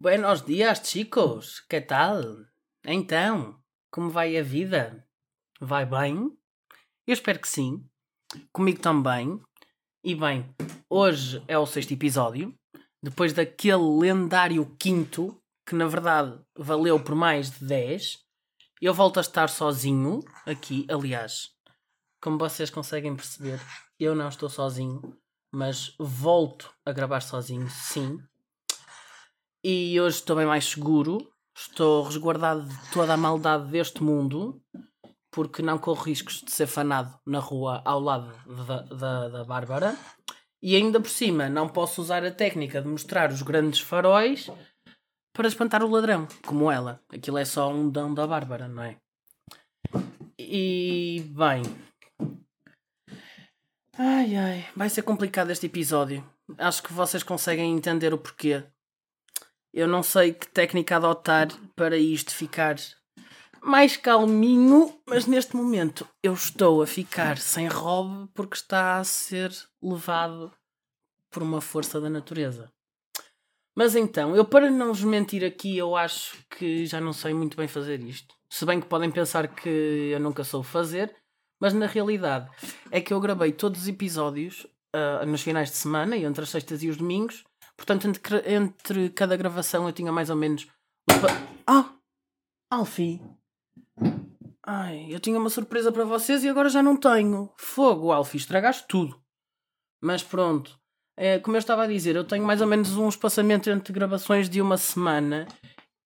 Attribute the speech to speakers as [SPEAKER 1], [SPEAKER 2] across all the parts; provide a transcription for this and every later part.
[SPEAKER 1] Buenos dias, chicos. Que tal? Então, como vai a vida? Vai bem? Eu espero que sim. Comigo também. E bem, hoje é o sexto episódio. Depois daquele lendário quinto, que na verdade valeu por mais de 10, eu volto a estar sozinho aqui. Aliás, como vocês conseguem perceber, eu não estou sozinho, mas volto a gravar sozinho, sim. E hoje estou bem mais seguro, estou resguardado de toda a maldade deste mundo, porque não corro riscos de ser fanado na rua ao lado da, da, da Bárbara. E ainda por cima, não posso usar a técnica de mostrar os grandes faróis para espantar o ladrão, como ela. Aquilo é só um dão da Bárbara, não é? E bem. Ai ai, vai ser complicado este episódio. Acho que vocês conseguem entender o porquê. Eu não sei que técnica adotar para isto ficar mais calminho, mas neste momento eu estou a ficar sem robe porque está a ser levado por uma força da natureza. Mas então, eu para não vos mentir aqui, eu acho que já não sei muito bem fazer isto. Se bem que podem pensar que eu nunca soube fazer, mas na realidade é que eu gravei todos os episódios uh, nos finais de semana e entre as sextas e os domingos. Portanto, entre, entre cada gravação eu tinha mais ou menos. Ah! Alfie! Ai, eu tinha uma surpresa para vocês e agora já não tenho. Fogo, Alfie, estragaste tudo. Mas pronto. É, como eu estava a dizer, eu tenho mais ou menos um espaçamento entre gravações de uma semana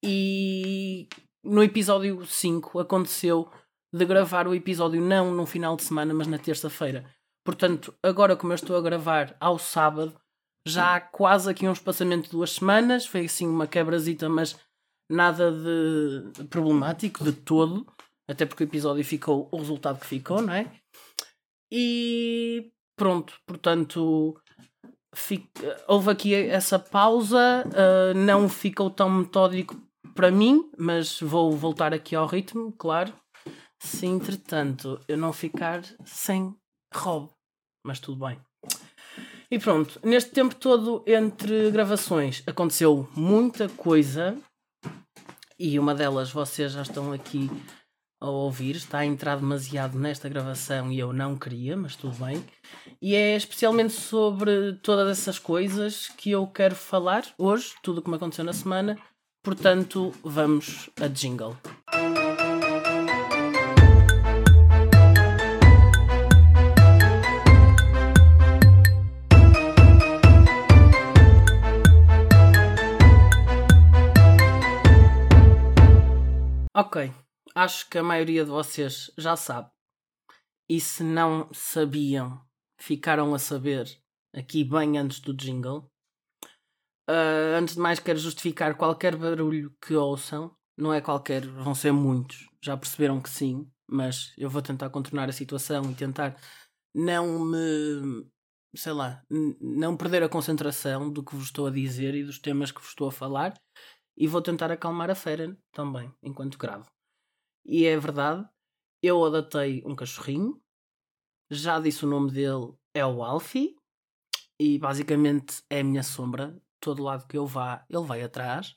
[SPEAKER 1] e no episódio 5 aconteceu de gravar o episódio não no final de semana, mas na terça-feira. Portanto, agora como eu estou a gravar ao sábado, já há quase aqui um espaçamento de duas semanas, foi assim uma quebrazita, mas nada de problemático de todo, até porque o episódio ficou o resultado que ficou, não é? E pronto, portanto, houve aqui essa pausa, uh, não ficou tão metódico para mim, mas vou voltar aqui ao ritmo, claro. Se entretanto eu não ficar sem Rob, mas tudo bem. E pronto, neste tempo todo entre gravações aconteceu muita coisa e uma delas vocês já estão aqui a ouvir, está a entrar demasiado nesta gravação e eu não queria, mas tudo bem. E é especialmente sobre todas essas coisas que eu quero falar hoje, tudo o que me aconteceu na semana. Portanto, vamos a jingle. Ok, acho que a maioria de vocês já sabe. E se não sabiam, ficaram a saber aqui bem antes do jingle. Uh, antes de mais, quero justificar qualquer barulho que ouçam. Não é qualquer, vão ser muitos. Já perceberam que sim, mas eu vou tentar contornar a situação e tentar não me. sei lá, não perder a concentração do que vos estou a dizer e dos temas que vos estou a falar. E vou tentar acalmar a fera também, enquanto gravo. E é verdade, eu adotei um cachorrinho, já disse o nome dele, é o Alfie, e basicamente é a minha sombra. Todo lado que eu vá, ele vai atrás.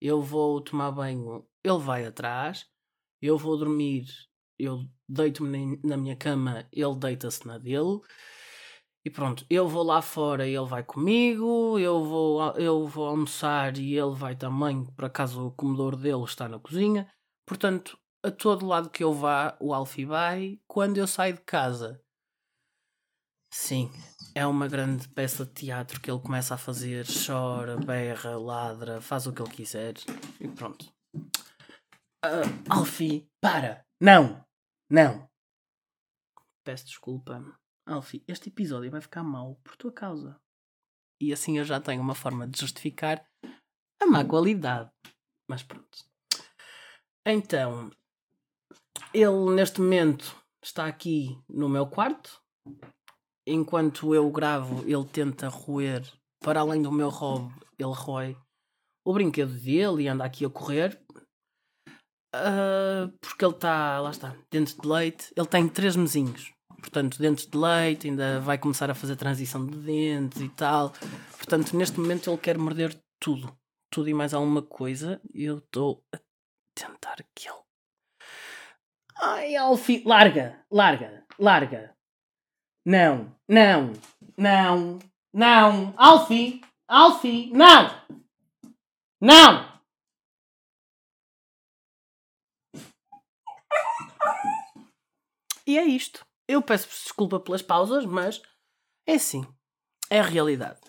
[SPEAKER 1] Eu vou tomar banho, ele vai atrás. Eu vou dormir, eu deito-me na minha cama, ele deita-se na dele. E pronto, eu vou lá fora e ele vai comigo, eu vou, eu vou almoçar e ele vai também, por acaso o comedor dele está na cozinha. Portanto, a todo lado que eu vá, o Alfie vai. Quando eu saio de casa, sim, é uma grande peça de teatro que ele começa a fazer, chora, berra, ladra, faz o que ele quiser e pronto. Uh, Alfie, para! Não! Não! Peço desculpa. Alfie, este episódio vai ficar mau por tua causa. E assim eu já tenho uma forma de justificar a má qualidade. Mas pronto. Então, ele neste momento está aqui no meu quarto. Enquanto eu gravo, ele tenta roer, para além do meu hobby, ele rói o brinquedo dele e anda aqui a correr. Uh, porque ele está, lá está, dentes de leite. Ele tem três mesinhos. Portanto, dentes de leite, ainda vai começar a fazer transição de dentes e tal. Portanto, neste momento ele quer morder tudo. tudo e mais alguma coisa. Eu estou a tentar que ele. Ai, Alfie, larga, larga, larga. Não, não, não, não, Alfie, Alfie, não, não. E é isto. Eu peço desculpa pelas pausas, mas é assim. É a realidade.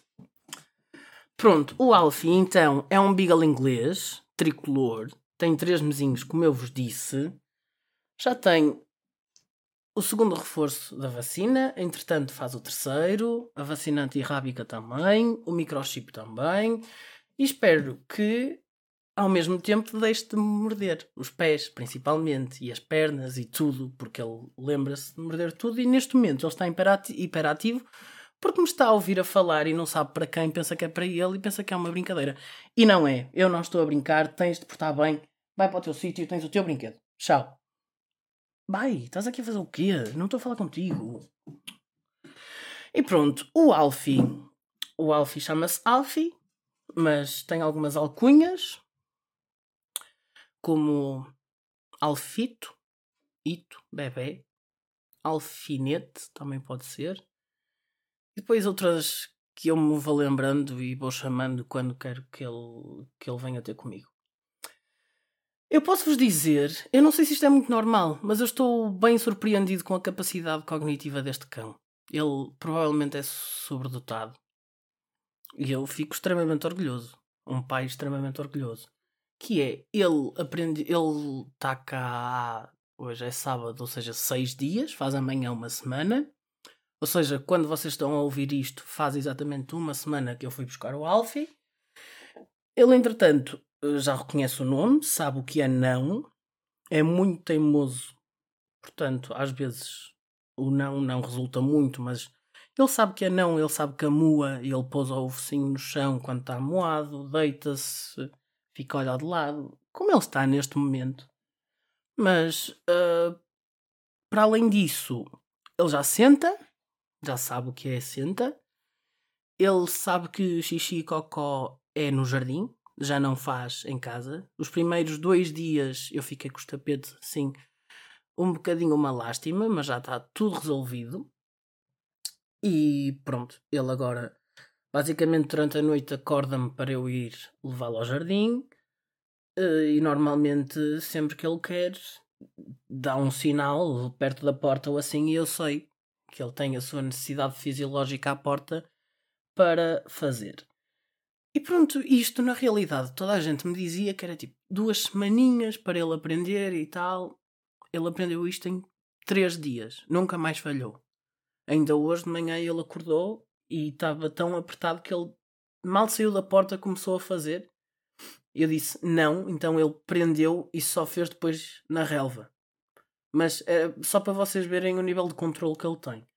[SPEAKER 1] Pronto, o Alfie então é um beagle inglês, tricolor, tem três mesinhos, como eu vos disse. Já tem o segundo reforço da vacina, entretanto faz o terceiro, a vacina antirrábica também, o microchip também, e espero que ao mesmo tempo deixe de morder os pés, principalmente, e as pernas e tudo, porque ele lembra-se de morder tudo, e neste momento ele está hiperativo porque me está a ouvir a falar e não sabe para quem, pensa que é para ele e pensa que é uma brincadeira. E não é. Eu não estou a brincar, tens de portar bem, vai para o teu sítio, tens o teu brinquedo. Tchau. Vai, estás aqui a fazer o quê? Não estou a falar contigo. E pronto, o Alfie. O Alfie chama-se Alfie, mas tem algumas alcunhas, como Alfito, Ito, Bebê, Alfinete, também pode ser. E depois outras que eu me vou lembrando e vou chamando quando quero que ele, que ele venha ter comigo. Eu posso vos dizer, eu não sei se isto é muito normal, mas eu estou bem surpreendido com a capacidade cognitiva deste cão. Ele provavelmente é sobredotado. E eu fico extremamente orgulhoso. Um pai extremamente orgulhoso. Que é, ele aprende, ele está cá, hoje é sábado, ou seja, seis dias, faz amanhã uma semana. Ou seja, quando vocês estão a ouvir isto, faz exatamente uma semana que eu fui buscar o Alfie. Ele, entretanto, já reconhece o nome, sabe o que é não, é muito teimoso. Portanto, às vezes o não não resulta muito, mas ele sabe que é não, ele sabe que a moa, ele pousa o focinho no chão quando está moado, deita-se, fica a olhar de lado, como ele está neste momento. Mas, uh, para além disso, ele já senta, já sabe o que é senta. Ele sabe que xixi e cocó é no jardim, já não faz em casa. Os primeiros dois dias eu fiquei com os tapetes assim, um bocadinho uma lástima, mas já está tudo resolvido. E pronto, ele agora, basicamente durante a noite, acorda-me para eu ir levá-lo ao jardim. Eh, e normalmente, sempre que ele quer, dá um sinal perto da porta ou assim, e eu sei que ele tem a sua necessidade fisiológica à porta para fazer. E pronto, isto na realidade toda a gente me dizia que era tipo duas semaninhas para ele aprender e tal. Ele aprendeu isto em três dias, nunca mais falhou. Ainda hoje de manhã ele acordou e estava tão apertado que ele mal saiu da porta começou a fazer. Eu disse não, então ele prendeu e só fez depois na relva. Mas é só para vocês verem o nível de controle que ele tem.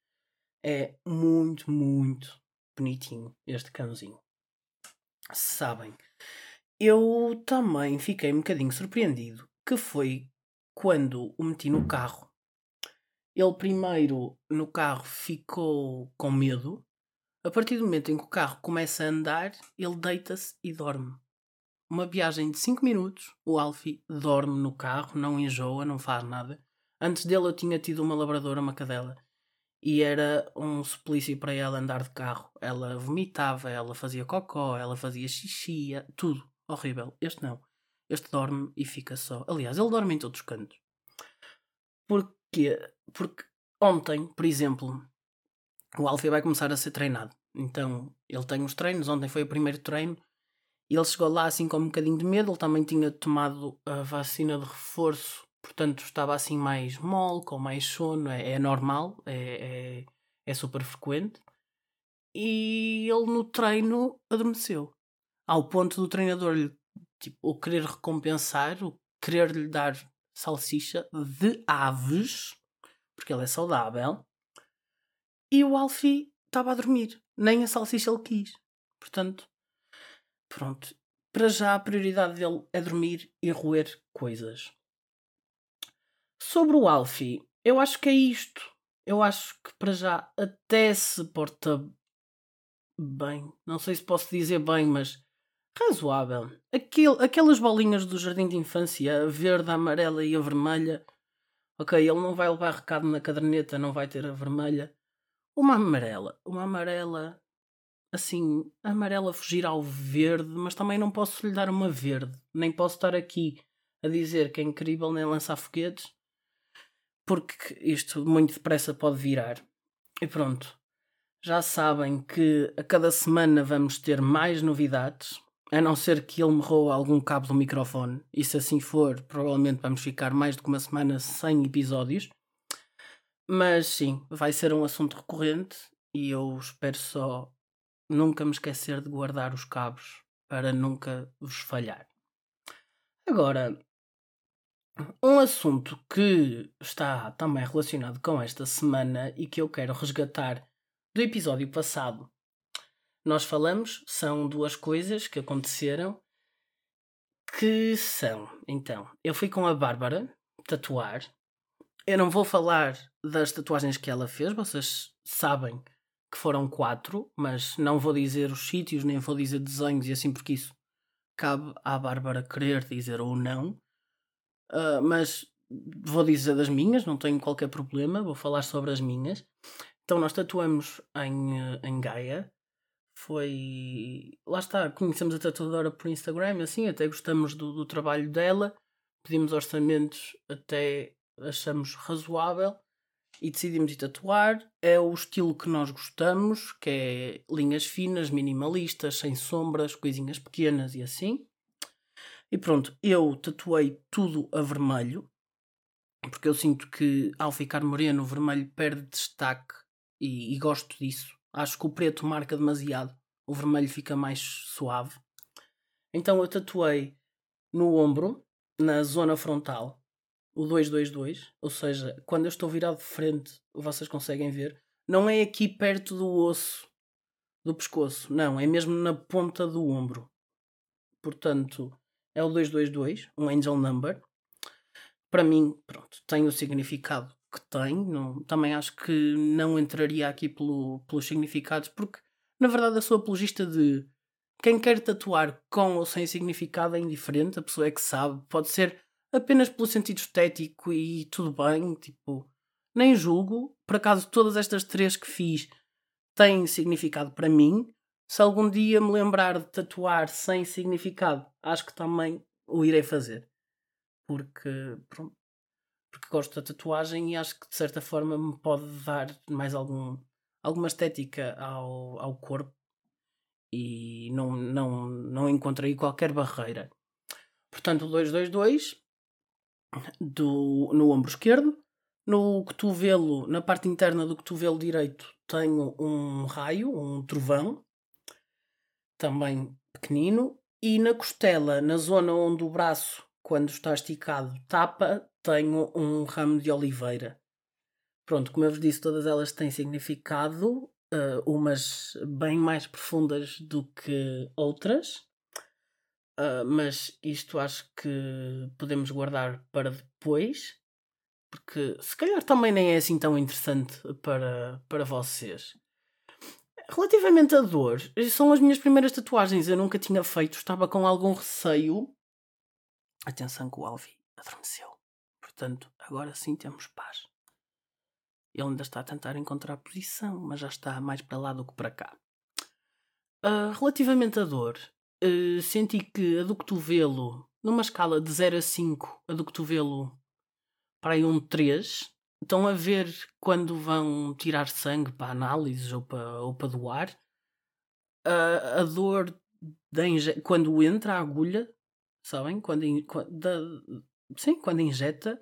[SPEAKER 1] É muito, muito bonitinho este cãozinho. Sabem, eu também fiquei um bocadinho surpreendido que foi quando o meti no carro. Ele primeiro no carro ficou com medo. A partir do momento em que o carro começa a andar, ele deita-se e dorme. Uma viagem de 5 minutos, o Alfie dorme no carro, não enjoa, não faz nada. Antes dele eu tinha tido uma labradora, uma cadela, e era um suplício para ela andar de carro. Ela vomitava, ela fazia cocó, ela fazia xixi, tudo horrível. Este não. Este dorme e fica só. Aliás, ele dorme em todos os cantos. Porquê? Porque ontem, por exemplo, o Alfie vai começar a ser treinado. Então, ele tem os treinos. Ontem foi o primeiro treino. Ele chegou lá assim com um bocadinho de medo. Ele também tinha tomado a vacina de reforço portanto estava assim mais mole, com mais sono, é, é normal, é, é, é, super frequente. E ele no treino adormeceu. Ao ponto do treinador lhe, tipo, o querer recompensar, o querer lhe dar salsicha de aves, porque ele é saudável. E o Alfie estava a dormir, nem a salsicha ele quis. Portanto, pronto. Para já a prioridade dele é dormir e roer coisas. Sobre o Alfie, eu acho que é isto. Eu acho que para já até se porta bem. Não sei se posso dizer bem, mas razoável. Aquele, aquelas bolinhas do jardim de infância, a verde, a amarela e a vermelha. Ok, ele não vai levar recado na caderneta, não vai ter a vermelha. Uma amarela. Uma amarela. Assim, amarela fugir ao verde, mas também não posso lhe dar uma verde. Nem posso estar aqui a dizer que é incrível nem lançar foguetes. Porque isto muito depressa pode virar. E pronto. Já sabem que a cada semana vamos ter mais novidades. A não ser que ele me roube algum cabo do microfone. E se assim for, provavelmente vamos ficar mais do que uma semana sem episódios. Mas sim, vai ser um assunto recorrente e eu espero só nunca me esquecer de guardar os cabos para nunca vos falhar. Agora, um assunto que está também relacionado com esta semana e que eu quero resgatar do episódio passado nós falamos são duas coisas que aconteceram que são, então, eu fui com a Bárbara tatuar. Eu não vou falar das tatuagens que ela fez, vocês sabem que foram quatro, mas não vou dizer os sítios, nem vou dizer desenhos e assim, porque isso cabe à Bárbara querer dizer ou não. Uh, mas vou dizer das minhas, não tenho qualquer problema, vou falar sobre as minhas. Então, nós tatuamos em, em Gaia foi. Lá está, conhecemos a tatuadora por Instagram, assim, até gostamos do, do trabalho dela, pedimos orçamentos, até achamos razoável e decidimos ir tatuar. É o estilo que nós gostamos, que é linhas finas, minimalistas, sem sombras, coisinhas pequenas e assim. E pronto, eu tatuei tudo a vermelho, porque eu sinto que ao ficar moreno o vermelho perde destaque e, e gosto disso. Acho que o preto marca demasiado, o vermelho fica mais suave. Então eu tatuei no ombro, na zona frontal, o 222, ou seja, quando eu estou virado de frente, vocês conseguem ver, não é aqui perto do osso do pescoço, não, é mesmo na ponta do ombro. Portanto, é o 222, um angel number. Para mim, pronto, tem o significado que tem. Não, também acho que não entraria aqui pelo, pelos significados, porque na verdade eu sou apologista de quem quer tatuar com ou sem significado é indiferente, a pessoa é que sabe, pode ser apenas pelo sentido estético e tudo bem, tipo, nem julgo. Por acaso, todas estas três que fiz têm significado para mim. Se algum dia me lembrar de tatuar sem significado, acho que também o irei fazer. Porque, pronto, porque gosto da tatuagem e acho que de certa forma me pode dar mais algum, alguma estética ao, ao corpo e não, não, não encontrei qualquer barreira. Portanto, o 222 do, no ombro esquerdo. No cotovelo, na parte interna do cotovelo direito, tenho um raio, um trovão, também pequenino. E na costela, na zona onde o braço, quando está esticado, tapa, tenho um ramo de oliveira. Pronto, como eu vos disse, todas elas têm significado, uh, umas bem mais profundas do que outras, uh, mas isto acho que podemos guardar para depois, porque se calhar também nem é assim tão interessante para, para vocês. Relativamente à dor, são as minhas primeiras tatuagens, eu nunca tinha feito, estava com algum receio. Atenção que o Alvi adormeceu. Portanto, agora sim temos paz. Ele ainda está a tentar encontrar a posição, mas já está mais para lá do que para cá. Uh, relativamente à dor, uh, senti que a do cotovelo, numa escala de 0 a 5, a do cotovelo para aí um 3. Estão a ver quando vão tirar sangue para análises ou para, ou para doar. Uh, a dor quando entra a agulha, sabem? Quando, quando da, sim, quando injeta,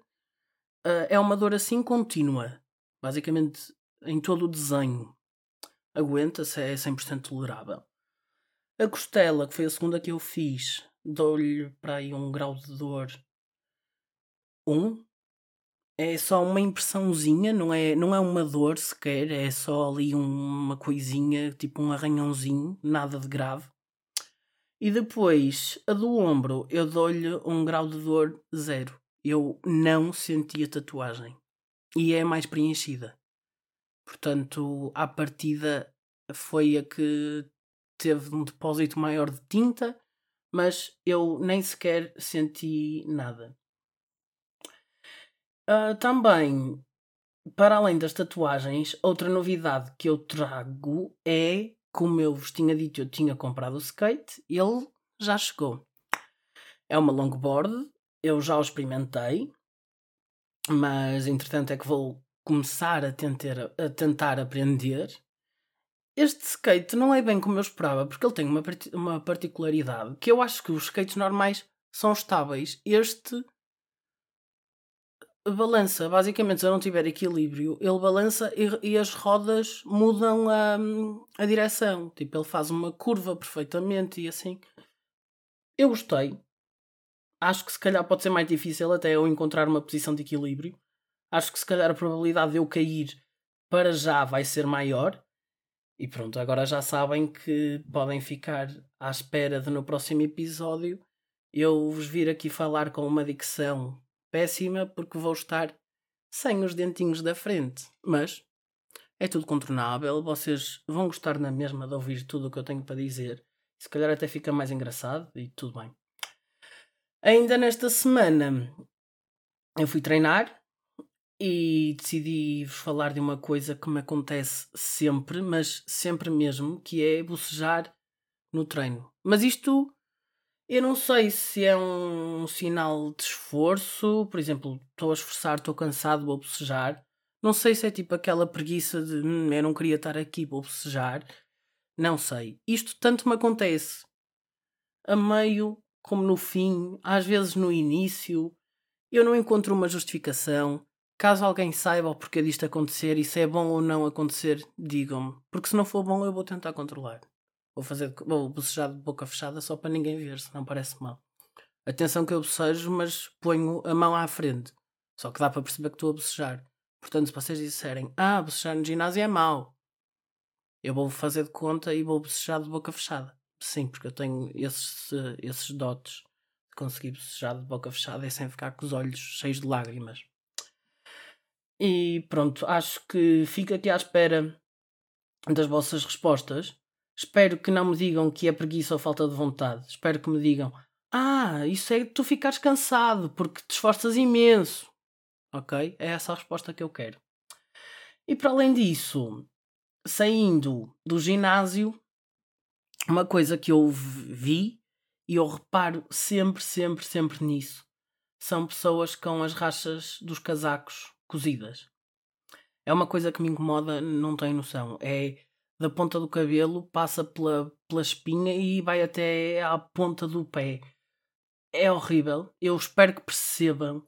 [SPEAKER 1] uh, é uma dor assim contínua. Basicamente, em todo o desenho, aguenta-se, é 100% tolerável. A costela, que foi a segunda que eu fiz, dou-lhe para aí um grau de dor 1. Um. É só uma impressãozinha, não é, não é uma dor sequer, é só ali uma coisinha, tipo um arranhãozinho, nada de grave. E depois, a do ombro, eu dou-lhe um grau de dor zero eu não senti a tatuagem. E é mais preenchida. Portanto, à partida foi a que teve um depósito maior de tinta, mas eu nem sequer senti nada. Uh, também, para além das tatuagens, outra novidade que eu trago é, como eu vos tinha dito, eu tinha comprado o skate, ele já chegou. É uma longboard, eu já o experimentei, mas entretanto é que vou começar a a tentar aprender. Este skate não é bem como eu esperava, porque ele tem uma, uma particularidade que eu acho que os skates normais são estáveis. Este balança, basicamente, se eu não tiver equilíbrio, ele balança e, e as rodas mudam a, a direção. Tipo, ele faz uma curva perfeitamente e assim. Eu gostei. Acho que se calhar pode ser mais difícil até eu encontrar uma posição de equilíbrio. Acho que se calhar a probabilidade de eu cair para já vai ser maior. E pronto, agora já sabem que podem ficar à espera de no próximo episódio eu vos vir aqui falar com uma dicção péssima porque vou estar sem os dentinhos da frente. Mas é tudo contornável, vocês vão gostar na mesma de ouvir tudo o que eu tenho para dizer. Se calhar até fica mais engraçado e tudo bem. Ainda nesta semana eu fui treinar e decidi falar de uma coisa que me acontece sempre, mas sempre mesmo, que é bocejar no treino. Mas isto eu não sei se é um sinal de esforço, por exemplo, estou a esforçar, estou cansado, vou bocejar. Não sei se é tipo aquela preguiça de hum, eu não queria estar aqui, vou bocejar. Não sei. Isto tanto me acontece a meio como no fim, às vezes no início. Eu não encontro uma justificação. Caso alguém saiba o porquê disto acontecer e se é bom ou não acontecer, digam-me. Porque se não for bom, eu vou tentar controlar. Vou fazer vou bocejar de boca fechada só para ninguém ver, senão parece mal. Atenção que eu bocejo, mas ponho a mão à frente. Só que dá para perceber que estou a bocejar. Portanto, se vocês disserem, ah, bocejar no ginásio é mau, eu vou fazer de conta e vou bocejar de boca fechada. Sim, porque eu tenho esses, esses dotes de conseguir bocejar de boca fechada e sem ficar com os olhos cheios de lágrimas. E pronto, acho que fico aqui à espera das vossas respostas. Espero que não me digam que é preguiça ou falta de vontade. Espero que me digam: Ah, isso é tu ficares cansado porque te esforças imenso. Ok? É essa a resposta que eu quero. E para além disso, saindo do ginásio, uma coisa que eu vi e eu reparo sempre, sempre, sempre nisso são pessoas com as rachas dos casacos cozidas. É uma coisa que me incomoda, não tenho noção. É da ponta do cabelo, passa pela, pela espinha e vai até à ponta do pé. É horrível. Eu espero que percebam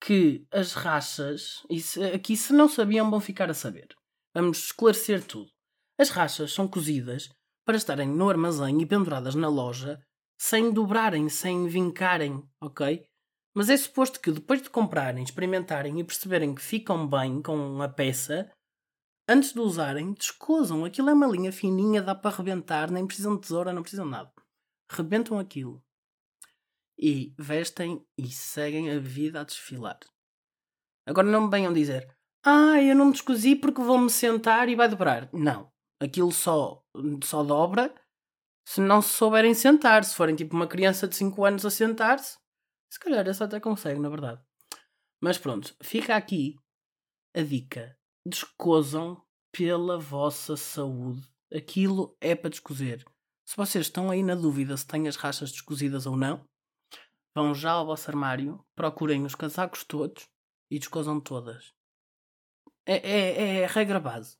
[SPEAKER 1] que as rachas, se, aqui se não sabiam, vão ficar a saber. Vamos esclarecer tudo. As rachas são cozidas para estarem no armazém e penduradas na loja sem dobrarem, sem vincarem, ok? Mas é suposto que depois de comprarem, experimentarem e perceberem que ficam bem com a peça, Antes de usarem, descosam. Aquilo é uma linha fininha, dá para rebentar, nem precisam de tesoura, não precisam de nada. Rebentam aquilo. E vestem e seguem a vida a desfilar. Agora não me venham dizer Ah, eu não me descosi porque vou-me sentar e vai dobrar. Não. Aquilo só, só dobra se não se souberem sentar. Se forem tipo uma criança de 5 anos a sentar-se, se calhar essa até consegue, na verdade. Mas pronto, fica aqui a dica descosam pela vossa saúde. Aquilo é para descozer. Se vocês estão aí na dúvida se têm as rachas descozidas ou não, vão já ao vosso armário, procurem os casacos todos e descosam todas. É, é, é a regra base.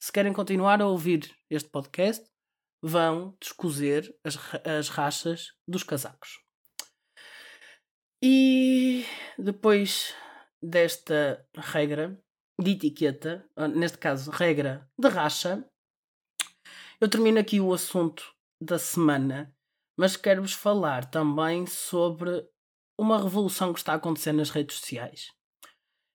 [SPEAKER 1] Se querem continuar a ouvir este podcast, vão descozer as, as rachas dos casacos. E depois desta regra, de etiqueta, neste caso, regra de racha, eu termino aqui o assunto da semana, mas quero-vos falar também sobre uma revolução que está a acontecer nas redes sociais.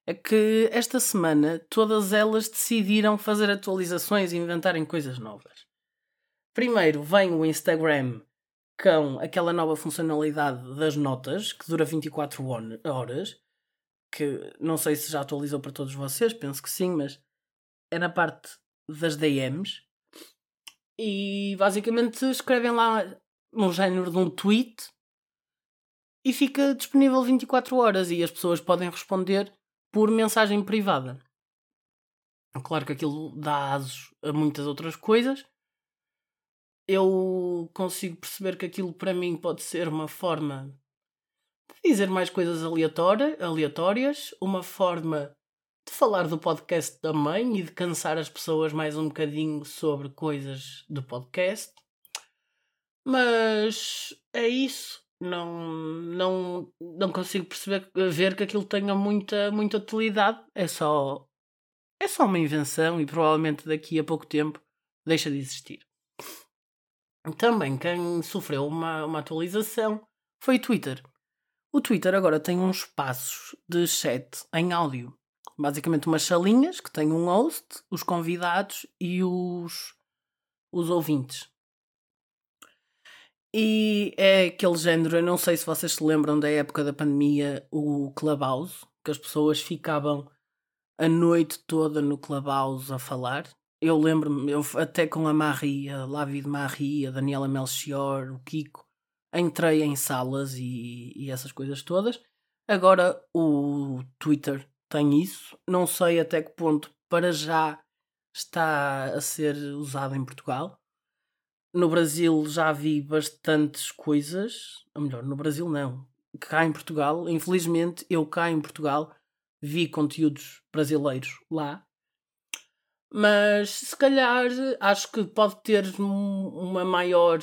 [SPEAKER 1] É que esta semana todas elas decidiram fazer atualizações e inventarem coisas novas. Primeiro vem o Instagram com aquela nova funcionalidade das notas, que dura 24 horas, que não sei se já atualizou para todos vocês, penso que sim, mas é na parte das DMs. E basicamente escrevem lá no género de um tweet e fica disponível 24 horas e as pessoas podem responder por mensagem privada. Claro que aquilo dá asos a muitas outras coisas. Eu consigo perceber que aquilo para mim pode ser uma forma de dizer mais coisas aleatórias, uma forma de falar do podcast também e de cansar as pessoas mais um bocadinho sobre coisas do podcast. Mas é isso. Não, não, não consigo perceber ver que aquilo tenha muita, muita utilidade. É só é só uma invenção e provavelmente daqui a pouco tempo deixa de existir. Também quem sofreu uma, uma atualização foi o Twitter. O Twitter agora tem uns espaços de chat em áudio. Basicamente umas salinhas que têm um host, os convidados e os, os ouvintes. E é aquele género, eu não sei se vocês se lembram da época da pandemia, o Clubhouse, que as pessoas ficavam a noite toda no Clubhouse a falar. Eu lembro-me, eu, até com a Marie, a Lavi de Marie, a Daniela Melchior, o Kiko, entrei em salas e, e essas coisas todas. Agora o Twitter tem isso. Não sei até que ponto para já está a ser usado em Portugal. No Brasil já vi bastantes coisas, ou melhor, no Brasil não. Cá em Portugal, infelizmente, eu cá em Portugal vi conteúdos brasileiros lá. Mas se calhar acho que pode ter uma maior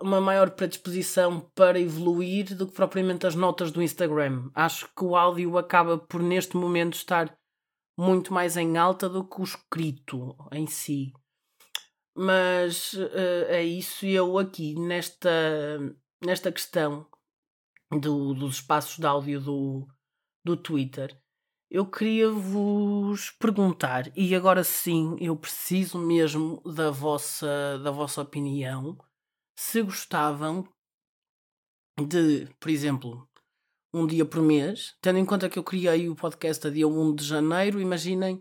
[SPEAKER 1] uma maior predisposição para evoluir do que propriamente as notas do Instagram. Acho que o áudio acaba por neste momento estar muito mais em alta do que o escrito em si. Mas uh, é isso, eu aqui nesta, nesta questão do, dos espaços de áudio do, do Twitter, eu queria vos perguntar, e agora sim eu preciso mesmo da vossa, da vossa opinião se gostavam de, por exemplo, um dia por mês, tendo em conta que eu criei o podcast a dia 1 de janeiro, imaginem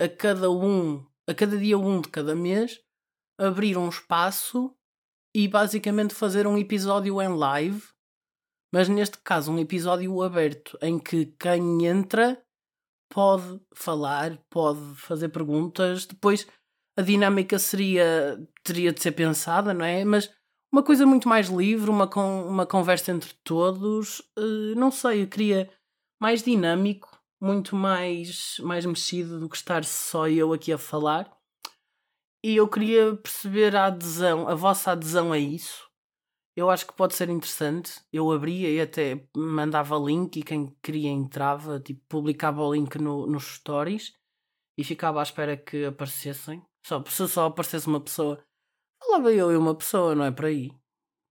[SPEAKER 1] a cada um, a cada dia 1 de cada mês, abrir um espaço e basicamente fazer um episódio em live, mas neste caso um episódio aberto, em que quem entra pode falar, pode fazer perguntas, depois a dinâmica seria teria de ser pensada, não é? Mas uma coisa muito mais livre, uma, uma conversa entre todos. Uh, não sei, eu queria mais dinâmico, muito mais, mais mexido do que estar só eu aqui a falar. E eu queria perceber a adesão, a vossa adesão a isso. Eu acho que pode ser interessante. Eu abria e até mandava link e quem queria entrava, tipo, publicava o link no, nos stories e ficava à espera que aparecessem. Só, se só aparecesse uma pessoa Falava eu e uma pessoa, não é por aí.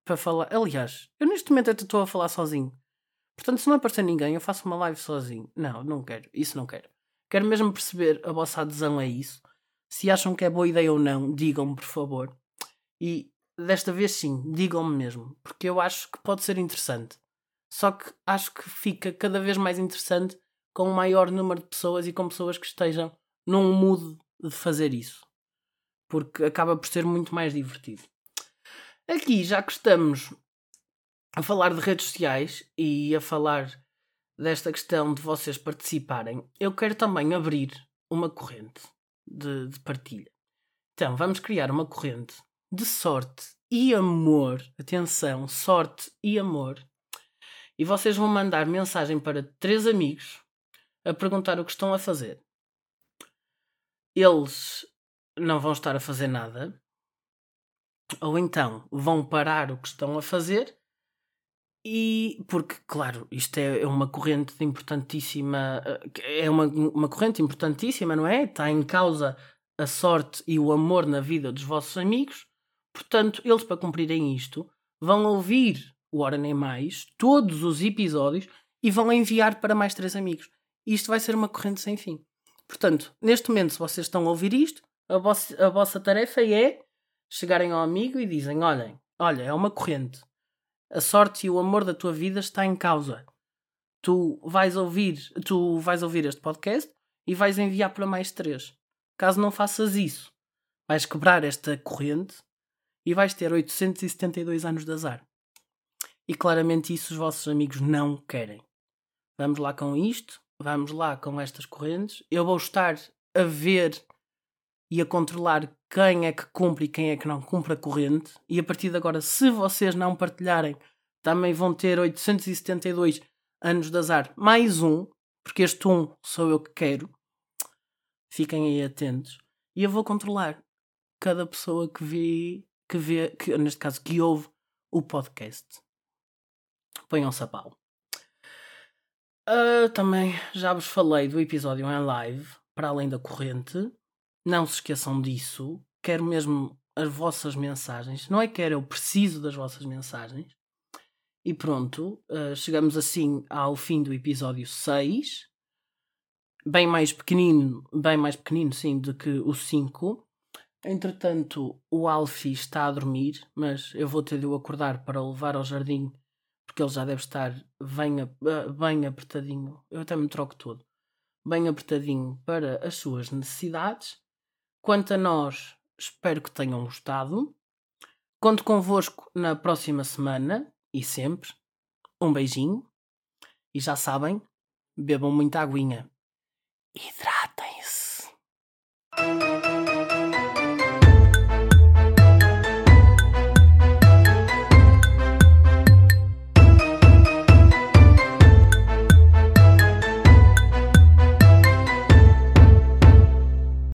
[SPEAKER 1] Para falar. Aliás, eu neste momento até estou a falar sozinho. Portanto, se não aparecer ninguém, eu faço uma live sozinho. Não, não quero. Isso não quero. Quero mesmo perceber a vossa adesão a isso. Se acham que é boa ideia ou não, digam-me, por favor. E desta vez sim, digam-me mesmo. Porque eu acho que pode ser interessante. Só que acho que fica cada vez mais interessante com um maior número de pessoas e com pessoas que estejam num mood de fazer isso porque acaba por ser muito mais divertido. Aqui, já que estamos a falar de redes sociais e a falar desta questão de vocês participarem, eu quero também abrir uma corrente de, de partilha. Então, vamos criar uma corrente de sorte e amor. Atenção, sorte e amor. E vocês vão mandar mensagem para três amigos a perguntar o que estão a fazer. Eles não vão estar a fazer nada, ou então vão parar o que estão a fazer, e porque, claro, isto é, é uma corrente importantíssima, é uma, uma corrente importantíssima, não é? Está em causa a sorte e o amor na vida dos vossos amigos, portanto, eles para cumprirem isto vão ouvir o Hora Nem Mais, todos os episódios, e vão enviar para mais três amigos. Isto vai ser uma corrente sem fim. Portanto, neste momento, se vocês estão a ouvir isto, a vossa, a vossa tarefa é chegarem ao amigo e dizem: Olhem, olha, é uma corrente. A sorte e o amor da tua vida está em causa. Tu vais ouvir, tu vais ouvir este podcast e vais enviar para mais três. Caso não faças isso, vais quebrar esta corrente e vais ter 872 anos de azar. E claramente isso os vossos amigos não querem. Vamos lá com isto, vamos lá com estas correntes. Eu vou estar a ver e a controlar quem é que cumpre e quem é que não cumpre a corrente. E a partir de agora, se vocês não partilharem, também vão ter 872 anos de azar mais um, porque este um sou eu que quero. Fiquem aí atentos. E eu vou controlar cada pessoa que vê, que vê, que, neste caso, que ouve o podcast. Ponham-se a pau. Uh, também já vos falei do episódio em live, para além da corrente. Não se esqueçam disso. Quero mesmo as vossas mensagens. Não é que quero, eu preciso das vossas mensagens. E pronto, uh, chegamos assim ao fim do episódio 6. Bem mais pequenino, bem mais pequenino sim do que o 5. Entretanto, o Alfie está a dormir, mas eu vou ter de o acordar para o levar ao jardim, porque ele já deve estar bem, bem apertadinho. Eu até me troco todo. Bem apertadinho para as suas necessidades. Quanto a nós, espero que tenham gostado. Conto convosco na próxima semana e sempre. Um beijinho. E já sabem, bebam muita aguinha. Hidra